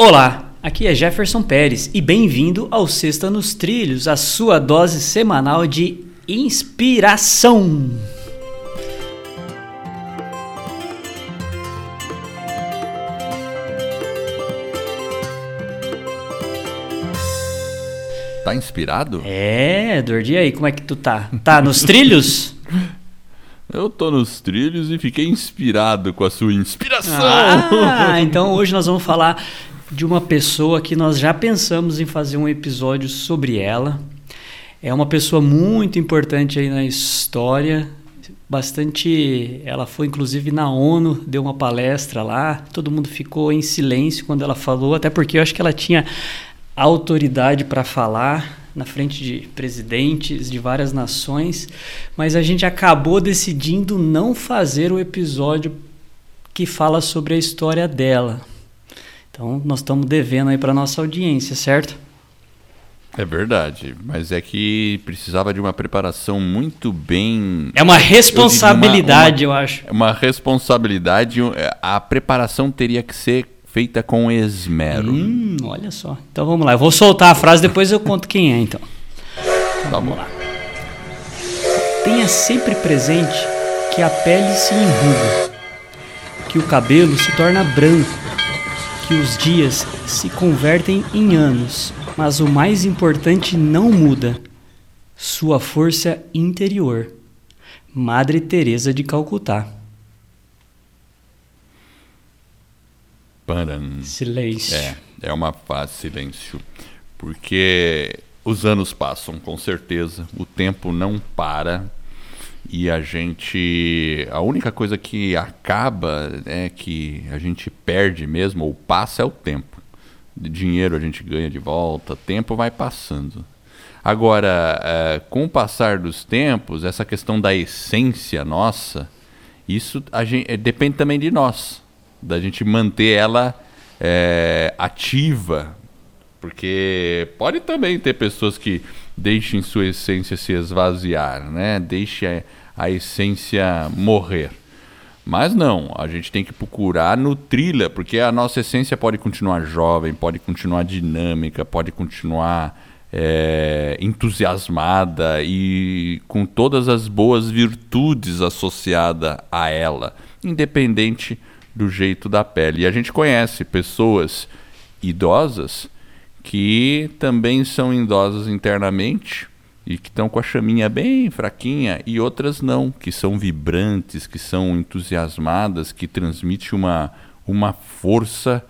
Olá, aqui é Jefferson Pérez e bem-vindo ao Sexta nos Trilhos, a sua dose semanal de inspiração. Tá inspirado? É, Dordi, aí, como é que tu tá? Tá nos trilhos? Eu tô nos trilhos e fiquei inspirado com a sua inspiração. Ah, então hoje nós vamos falar de uma pessoa que nós já pensamos em fazer um episódio sobre ela. É uma pessoa muito importante aí na história, bastante. Ela foi inclusive na ONU, deu uma palestra lá. Todo mundo ficou em silêncio quando ela falou, até porque eu acho que ela tinha autoridade para falar na frente de presidentes de várias nações, mas a gente acabou decidindo não fazer o episódio que fala sobre a história dela. Então, nós estamos devendo aí para nossa audiência, certo? É verdade, mas é que precisava de uma preparação muito bem. É uma responsabilidade, eu, uma, uma, eu acho. É uma responsabilidade. A preparação teria que ser feita com esmero. Hum, olha só. Então vamos lá. Eu vou soltar a frase, depois eu conto quem é, então. então tá bom. Lá. Tenha sempre presente que a pele se enruga, que o cabelo se torna branco que os dias se convertem em anos, mas o mais importante não muda: sua força interior. Madre Teresa de Calcutá. Paran. Silêncio. É, é uma fase silêncio, porque os anos passam, com certeza. O tempo não para e a gente. A única coisa que acaba, é que a gente perde mesmo, ou passa, é o tempo. De dinheiro a gente ganha de volta, tempo vai passando. Agora, é, com o passar dos tempos, essa questão da essência nossa, isso gente, é, depende também de nós, da gente manter ela é, ativa, porque pode também ter pessoas que deixem sua essência se esvaziar, né? Deixe a, a essência morrer. Mas não, a gente tem que procurar nutri-la, porque a nossa essência pode continuar jovem, pode continuar dinâmica, pode continuar é, entusiasmada e com todas as boas virtudes associadas a ela, independente do jeito da pele. E a gente conhece pessoas idosas que também são idosas internamente e que estão com a chaminha bem fraquinha e outras não, que são vibrantes, que são entusiasmadas, que transmite uma, uma força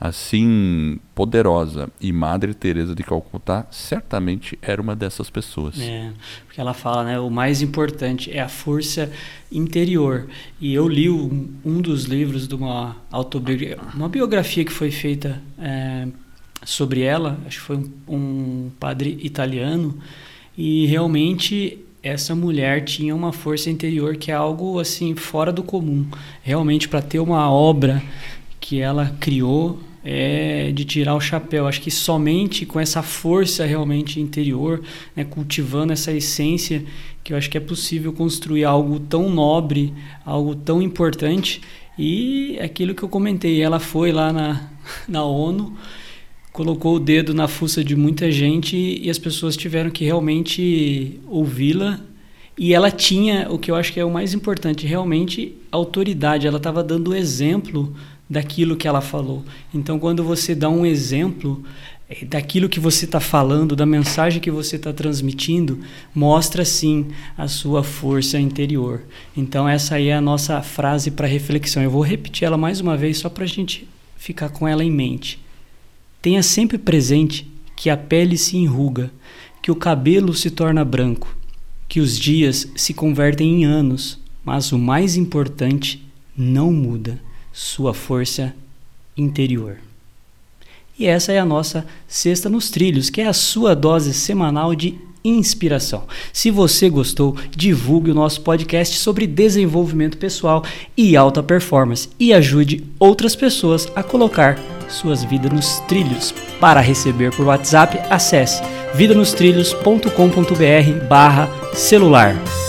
assim poderosa. E Madre Teresa de Calcutá certamente era uma dessas pessoas. É, porque ela fala, né, o mais importante é a força interior. E eu li um, um dos livros de uma autobiografia, uma biografia que foi feita é, sobre ela, acho que foi um, um padre italiano, e realmente essa mulher tinha uma força interior que é algo assim fora do comum. Realmente para ter uma obra que ela criou é de tirar o chapéu. Acho que somente com essa força realmente interior, né, cultivando essa essência, que eu acho que é possível construir algo tão nobre, algo tão importante. E aquilo que eu comentei, ela foi lá na, na ONU colocou o dedo na fuça de muita gente e as pessoas tiveram que realmente ouvi-la. E ela tinha, o que eu acho que é o mais importante, realmente autoridade. Ela estava dando exemplo daquilo que ela falou. Então, quando você dá um exemplo é, daquilo que você está falando, da mensagem que você está transmitindo, mostra sim a sua força interior. Então, essa aí é a nossa frase para reflexão. Eu vou repetir ela mais uma vez só para a gente ficar com ela em mente. Tenha sempre presente que a pele se enruga, que o cabelo se torna branco, que os dias se convertem em anos, mas o mais importante não muda: sua força interior. E essa é a nossa Sexta nos Trilhos, que é a sua dose semanal de inspiração. Se você gostou, divulgue o nosso podcast sobre desenvolvimento pessoal e alta performance e ajude outras pessoas a colocar suas vidas nos trilhos. Para receber por WhatsApp, acesse vidanostrilhos.com.br barra celular.